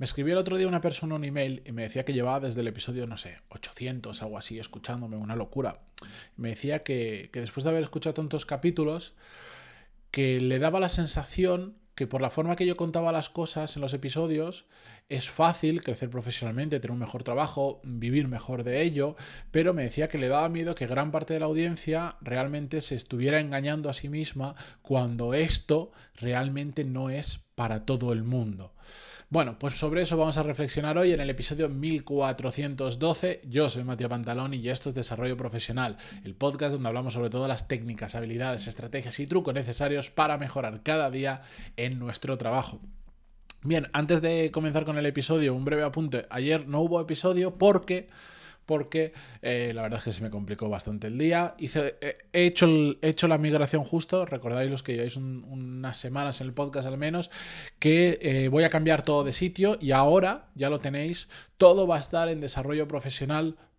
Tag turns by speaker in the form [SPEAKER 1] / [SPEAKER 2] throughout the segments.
[SPEAKER 1] Me escribió el otro día una persona un email y me decía que llevaba desde el episodio, no sé, 800, algo así, escuchándome, una locura. Me decía que, que después de haber escuchado tantos capítulos, que le daba la sensación que por la forma que yo contaba las cosas en los episodios, es fácil crecer profesionalmente, tener un mejor trabajo, vivir mejor de ello, pero me decía que le daba miedo que gran parte de la audiencia realmente se estuviera engañando a sí misma cuando esto realmente no es para todo el mundo. Bueno, pues sobre eso vamos a reflexionar hoy en el episodio 1412. Yo soy Matías Pantalón y esto es Desarrollo Profesional, el podcast donde hablamos sobre todas las técnicas, habilidades, estrategias y trucos necesarios para mejorar cada día en nuestro trabajo. Bien, antes de comenzar con el episodio, un breve apunte. Ayer no hubo episodio porque porque eh, la verdad es que se me complicó bastante el día. Eh, he, hecho hecho la migración justo, recordáis los que lleváis unas semanas en el podcast al menos, que eh, voy a cambiar todo de sitio y ahora ya lo tenéis, todo va a estar en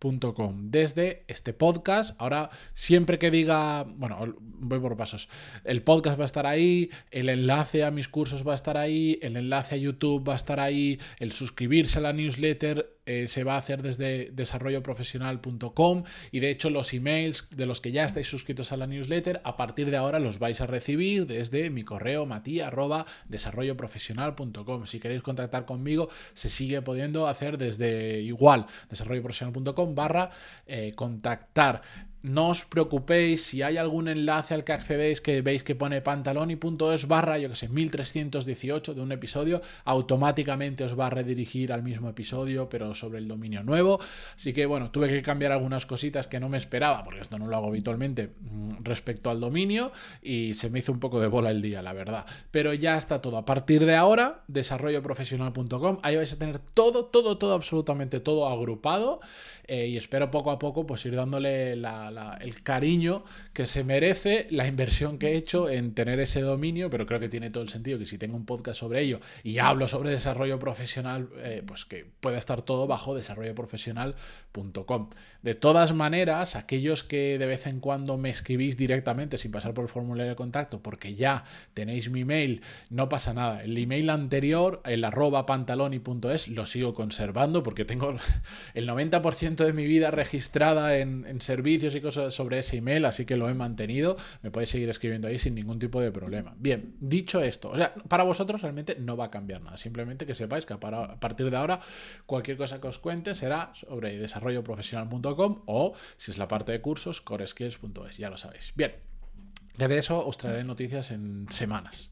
[SPEAKER 1] desarrolloprofesional.com. Desde este podcast, ahora siempre que diga, bueno, voy por pasos, el podcast va a estar ahí, el enlace a mis cursos va a estar ahí, el enlace a YouTube va a estar ahí, el suscribirse a la newsletter eh, se va a hacer desde desarrolloprofesional.com y de hecho los emails de los que ya estáis suscritos a la newsletter a partir de ahora los vais a recibir desde mi correo matía@desarrolloprofesional.com. Si queréis contactar conmigo se sigue pudiendo hacer desde igual desarrolloprofesional.com barra eh, contactar no os preocupéis si hay algún enlace al que accedéis que veis que pone pantalón y punto es barra, yo que sé, 1318 de un episodio, automáticamente os va a redirigir al mismo episodio, pero sobre el dominio nuevo. Así que bueno, tuve que cambiar algunas cositas que no me esperaba, porque esto no lo hago habitualmente mm, respecto al dominio, y se me hizo un poco de bola el día, la verdad. Pero ya está todo. A partir de ahora, desarrolloprofesional.com, ahí vais a tener todo, todo, todo, absolutamente todo agrupado. Eh, y espero poco a poco pues ir dándole el cariño que se merece la inversión que he hecho en tener ese dominio, pero creo que tiene todo el sentido que si tengo un podcast sobre ello y hablo sobre desarrollo profesional, eh, pues que pueda estar todo bajo desarrolloprofesional.com. De todas maneras, aquellos que de vez en cuando me escribís directamente sin pasar por el formulario de contacto, porque ya tenéis mi email, no pasa nada. El email anterior, el arroba pantaloni.es, lo sigo conservando porque tengo el 90% de mi vida registrada en, servicios y sobre ese email, así que lo he mantenido. Me podéis seguir escribiendo ahí sin ningún tipo de problema. Bien, dicho esto, o sea, para vosotros realmente no va a cambiar nada. Simplemente que sepáis que a partir de ahora cualquier cosa que os cuente será sobre desarrolloprofesional.com o si es la parte de cursos, coreskills.es, ya lo sabéis. Bien, de eso os traeré noticias en semanas.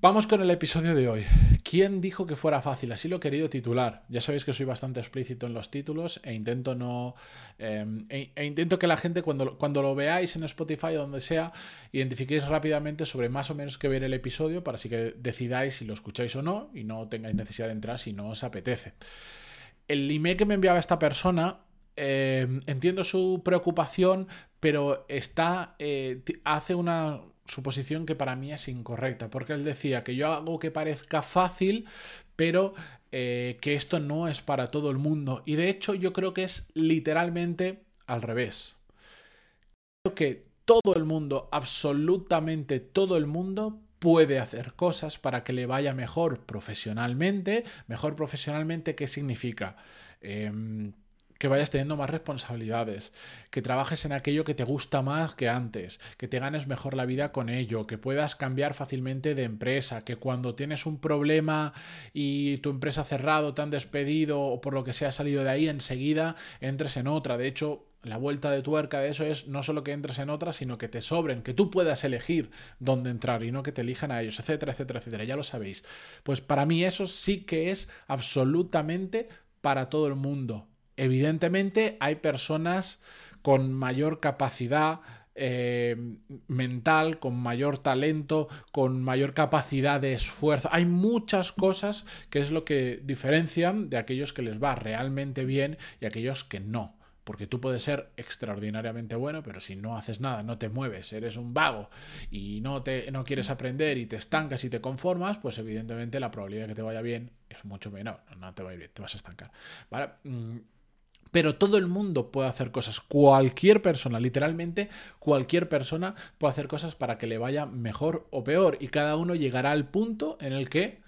[SPEAKER 1] Vamos con el episodio de hoy. ¿Quién dijo que fuera fácil? Así lo he querido titular. Ya sabéis que soy bastante explícito en los títulos e intento no. Em, e, e, intento que la gente, cuando, cuando lo veáis en Spotify o donde sea, identifiquéis rápidamente sobre más o menos qué ver el episodio para así que decidáis si lo escucháis o no y no tengáis necesidad de entrar si no os apetece. El email que me enviaba esta persona em, entiendo su preocupación, pero está. Eh, hace una suposición que para mí es incorrecta, porque él decía que yo hago que parezca fácil, pero eh, que esto no es para todo el mundo. Y de hecho yo creo que es literalmente al revés. Creo que todo el mundo, absolutamente todo el mundo, puede hacer cosas para que le vaya mejor profesionalmente. Mejor profesionalmente, ¿qué significa? Em, que vayas teniendo más responsabilidades, que trabajes en aquello que te gusta más que antes, que te ganes mejor la vida con ello, que puedas cambiar fácilmente de empresa, que cuando tienes un problema y tu empresa ha cerrado, te han despedido o por lo que sea salido de ahí, enseguida entres en otra. De hecho, la vuelta de tuerca de eso es no solo que entres en otra, sino que te sobren, que tú puedas elegir dónde entrar y no que te elijan a ellos, etcétera, etcétera, etcétera. Ya lo sabéis. Pues para mí eso sí que es absolutamente para todo el mundo. Evidentemente hay personas con mayor capacidad eh, mental, con mayor talento, con mayor capacidad de esfuerzo. Hay muchas cosas que es lo que diferencian de aquellos que les va realmente bien y aquellos que no. Porque tú puedes ser extraordinariamente bueno, pero si no haces nada, no te mueves, eres un vago y no, te, no quieres aprender y te estancas y te conformas, pues evidentemente la probabilidad de que te vaya bien es mucho menor. No te va a ir bien, te vas a estancar. ¿Vale? Pero todo el mundo puede hacer cosas. Cualquier persona, literalmente cualquier persona puede hacer cosas para que le vaya mejor o peor. Y cada uno llegará al punto en el que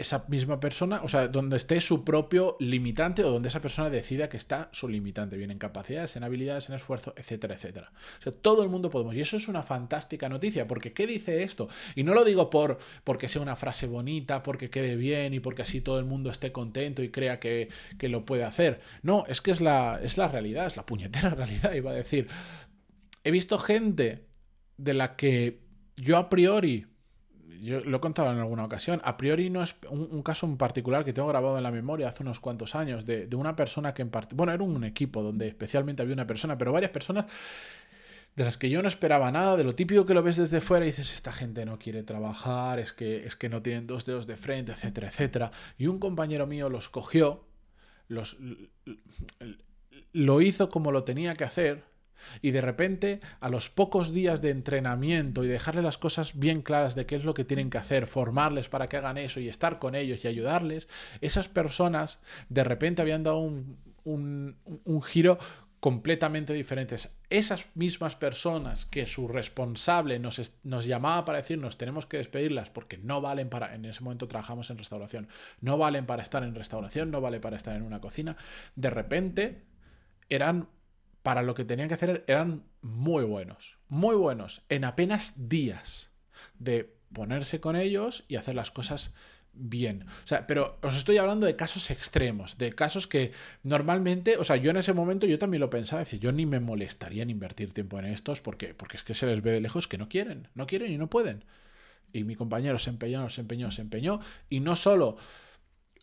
[SPEAKER 1] esa misma persona, o sea, donde esté su propio limitante o donde esa persona decida que está su limitante, bien en capacidades, en habilidades, en esfuerzo, etcétera, etcétera. O sea, todo el mundo podemos. Y eso es una fantástica noticia, porque ¿qué dice esto? Y no lo digo por porque sea una frase bonita, porque quede bien y porque así todo el mundo esté contento y crea que, que lo puede hacer. No, es que es la, es la realidad, es la puñetera realidad, iba a decir. He visto gente de la que yo a priori yo lo he contado en alguna ocasión, a priori no es un, caso en particular que tengo grabado en la memoria hace unos cuantos años, de, una persona que en parte, bueno, era un equipo donde especialmente había una persona, pero varias personas de las que yo no esperaba nada, de lo típico que lo ves desde fuera y dices, esta gente no quiere trabajar, es que, es que no tienen dos dedos de frente, etcétera, etcétera. Y un compañero mío los cogió, los, lo hizo como lo tenía que hacer, y de repente, a los pocos días de entrenamiento y dejarle las cosas bien claras de qué es lo que tienen que hacer, formarles para que hagan eso y estar con ellos y ayudarles, esas personas de repente habían dado un, un, giro completamente diferentes. Esas mismas personas que su responsable nos, nos, llamaba para decirnos tenemos que despedirlas porque no valen para, en ese momento trabajamos en restauración, no valen para estar en restauración, no vale para estar en una cocina, de repente eran para lo que tenían que hacer eran muy buenos, muy buenos, en apenas días de ponerse con ellos y hacer las cosas bien. O sea, pero os estoy hablando de casos extremos, de casos que normalmente, o sea, yo en ese momento yo también lo pensaba, decir, yo ni me molestaría en invertir tiempo en estos porque, porque es que se les ve de lejos que no quieren, no quieren y no pueden. Y mi compañero se empeñó, se empeñó, se empeñó y no solo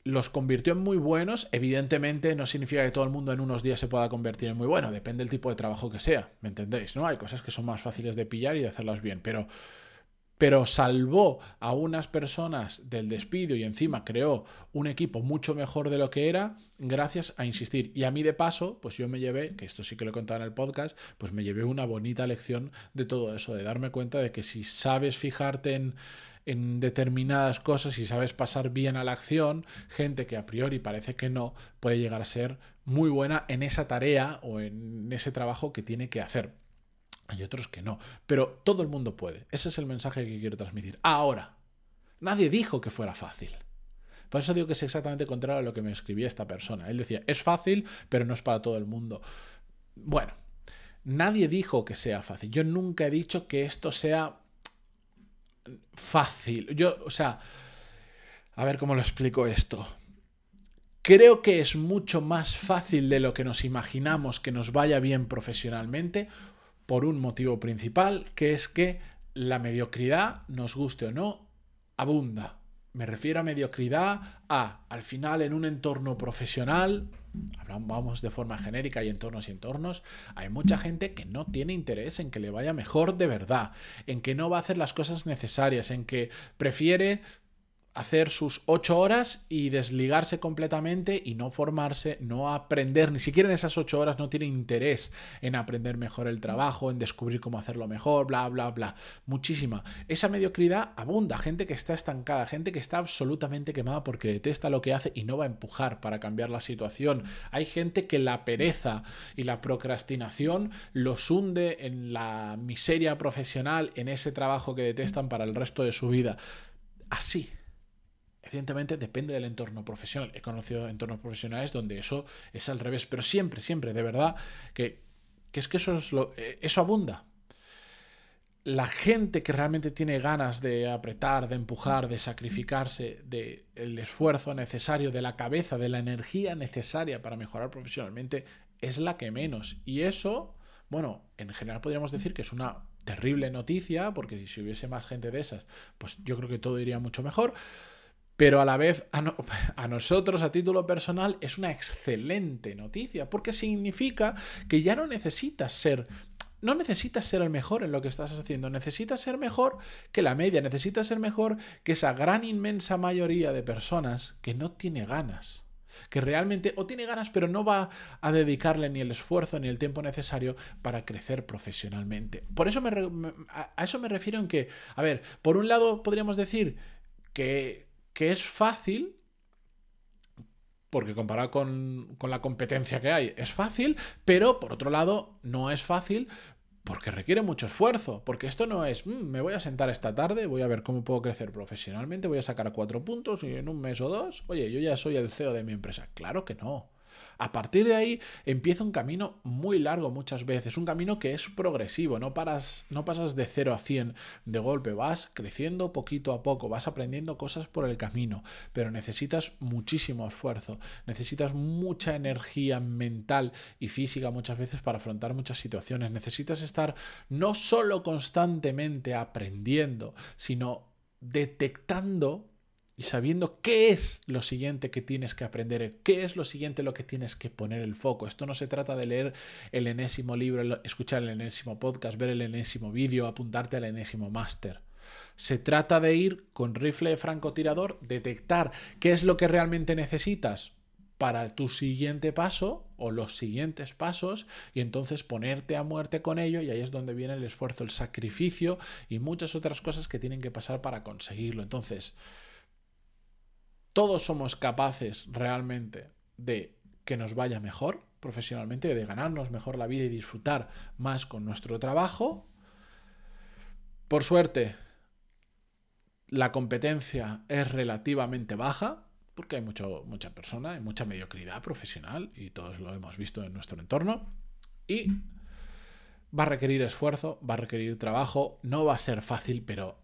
[SPEAKER 1] los convirtió en muy buenos. Evidentemente no significa que todo el mundo en unos días se pueda convertir en muy bueno, depende del tipo de trabajo que sea, ¿me entendéis? ¿No? Hay cosas que son más fáciles de pillar y de hacerlas bien, pero pero salvó a unas personas del despido y encima creó un equipo mucho mejor de lo que era gracias a insistir. Y a mí de paso, pues yo me llevé, que esto sí que lo he contado en el podcast, pues me llevé una bonita lección de todo eso, de darme cuenta de que si sabes fijarte en, en determinadas cosas y sabes pasar bien a la acción, gente que a priori parece que no, puede llegar a ser muy buena en esa tarea o en ese trabajo que tiene que hacer. Hay otros que no, pero todo el mundo puede. Ese es el mensaje que quiero transmitir. Ahora, nadie dijo que fuera fácil. Por eso digo que es exactamente contrario a lo que me escribía esta persona. Él decía, es fácil, pero no es para todo el mundo. Bueno, nadie dijo que sea fácil. Yo nunca he dicho que esto sea fácil. Yo, o sea, a ver cómo lo explico esto. Creo que es mucho más fácil de lo que nos imaginamos que nos vaya bien profesionalmente por un motivo principal, que es que la mediocridad, nos guste o no, abunda. Me refiero a mediocridad a, al final, en un entorno profesional, vamos de forma genérica y entornos y entornos, hay mucha gente que no tiene interés en que le vaya mejor de verdad, en que no va a hacer las cosas necesarias, en que prefiere hacer sus ocho horas y desligarse completamente y no formarse, no aprender, ni siquiera en esas ocho horas no tiene interés en aprender mejor el trabajo, en descubrir cómo hacerlo mejor, bla, bla, bla. Muchísima. Esa mediocridad abunda, gente que está estancada, gente que está absolutamente quemada porque detesta lo que hace y no va a empujar para cambiar la situación. Hay gente que la pereza y la procrastinación los hunde en la miseria profesional, en ese trabajo que detestan para el resto de su vida. Así, Evidentemente depende del entorno profesional. He conocido entornos profesionales donde eso es al revés, pero siempre, siempre, de verdad, que, es que eso, es lo, eh, eso abunda. La gente que realmente tiene ganas de apretar, de empujar, de sacrificarse, del el esfuerzo necesario, de la cabeza, de la energía necesaria para mejorar profesionalmente, es la que menos. Y eso, bueno, en general podríamos decir que es una terrible noticia, porque si hubiese más gente de esas, pues yo creo que todo iría mucho mejor pero a la vez a, nosotros a título personal es una excelente noticia, porque significa que ya no necesitas ser... No necesitas ser el mejor en lo que estás haciendo, necesitas ser mejor que la media, necesitas ser mejor que esa gran inmensa mayoría de personas que no tiene ganas que realmente o tiene ganas pero no va a dedicarle ni el esfuerzo ni el tiempo necesario para crecer profesionalmente. Por eso me, a eso me refiero en que, a ver, por un lado podríamos decir que que es fácil, porque comparado con, la competencia que hay, es fácil, pero por otro lado no es fácil porque requiere mucho esfuerzo, porque esto no es, "Mm, me voy a sentar esta tarde, voy a ver cómo puedo crecer profesionalmente, voy a sacar cuatro puntos y en un mes o dos, oye, yo ya soy el CEO de mi empresa. Claro que no. A partir de ahí empieza un camino muy largo muchas veces, un camino que es progresivo, no, paras, no pasas de 0 a 100 de golpe, vas creciendo poquito a poco, vas aprendiendo cosas por el camino, pero necesitas muchísimo esfuerzo, necesitas mucha energía mental y física muchas veces para afrontar muchas situaciones, necesitas estar no solo constantemente aprendiendo, sino detectando y sabiendo qué es lo siguiente que tienes que aprender, qué es lo siguiente lo que tienes que poner el foco. Esto no se trata de leer el enésimo libro, escuchar el enésimo podcast, ver el enésimo vídeo, apuntarte al enésimo máster. Se trata de ir con rifle de francotirador, detectar qué es lo que realmente necesitas para tu siguiente paso o los siguientes pasos y entonces ponerte a muerte con ello y ahí es donde viene el esfuerzo, el sacrificio y muchas otras cosas que tienen que pasar para conseguirlo. Entonces, todos somos capaces realmente de que nos vaya mejor profesionalmente, de ganarnos mejor la vida y disfrutar más con nuestro trabajo. Por suerte, la competencia es relativamente baja, porque hay mucho, mucha persona, hay mucha mediocridad profesional, y todos lo hemos visto en nuestro entorno. Y va a requerir esfuerzo, va a requerir trabajo, no va a ser fácil, pero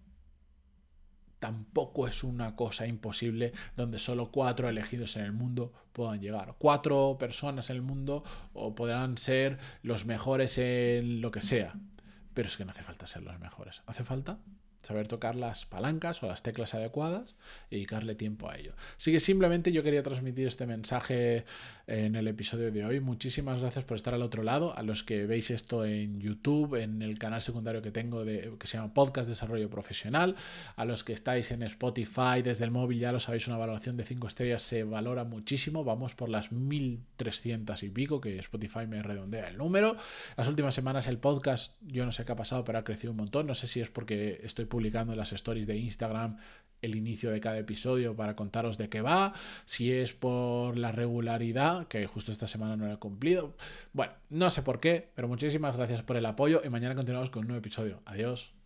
[SPEAKER 1] tampoco es una cosa imposible donde solo cuatro elegidos en el mundo puedan llegar. Cuatro personas en el mundo o podrán ser los mejores en lo que sea. Pero es que no hace falta ser los mejores. Hace falta saber tocar las palancas o las teclas adecuadas y dedicarle tiempo a ello. Así que simplemente yo quería transmitir este mensaje en el episodio de hoy. Muchísimas gracias por estar al otro lado, a los que veis esto en YouTube, en el canal secundario que tengo de, que se llama Podcast Desarrollo Profesional, a los que estáis en Spotify desde el móvil, ya lo sabéis, una valoración de 5 estrellas se valora muchísimo, vamos por las 1300 y pico, que Spotify me redondea el número. Las últimas semanas el podcast, yo no sé qué ha pasado, pero ha crecido un montón, no sé si es porque estoy publicando en las stories de Instagram el inicio de cada episodio para contaros de qué va, si es por la regularidad, que justo esta semana no lo he cumplido. Bueno, no sé por qué, pero muchísimas gracias por el apoyo y mañana continuamos con un nuevo episodio. Adiós.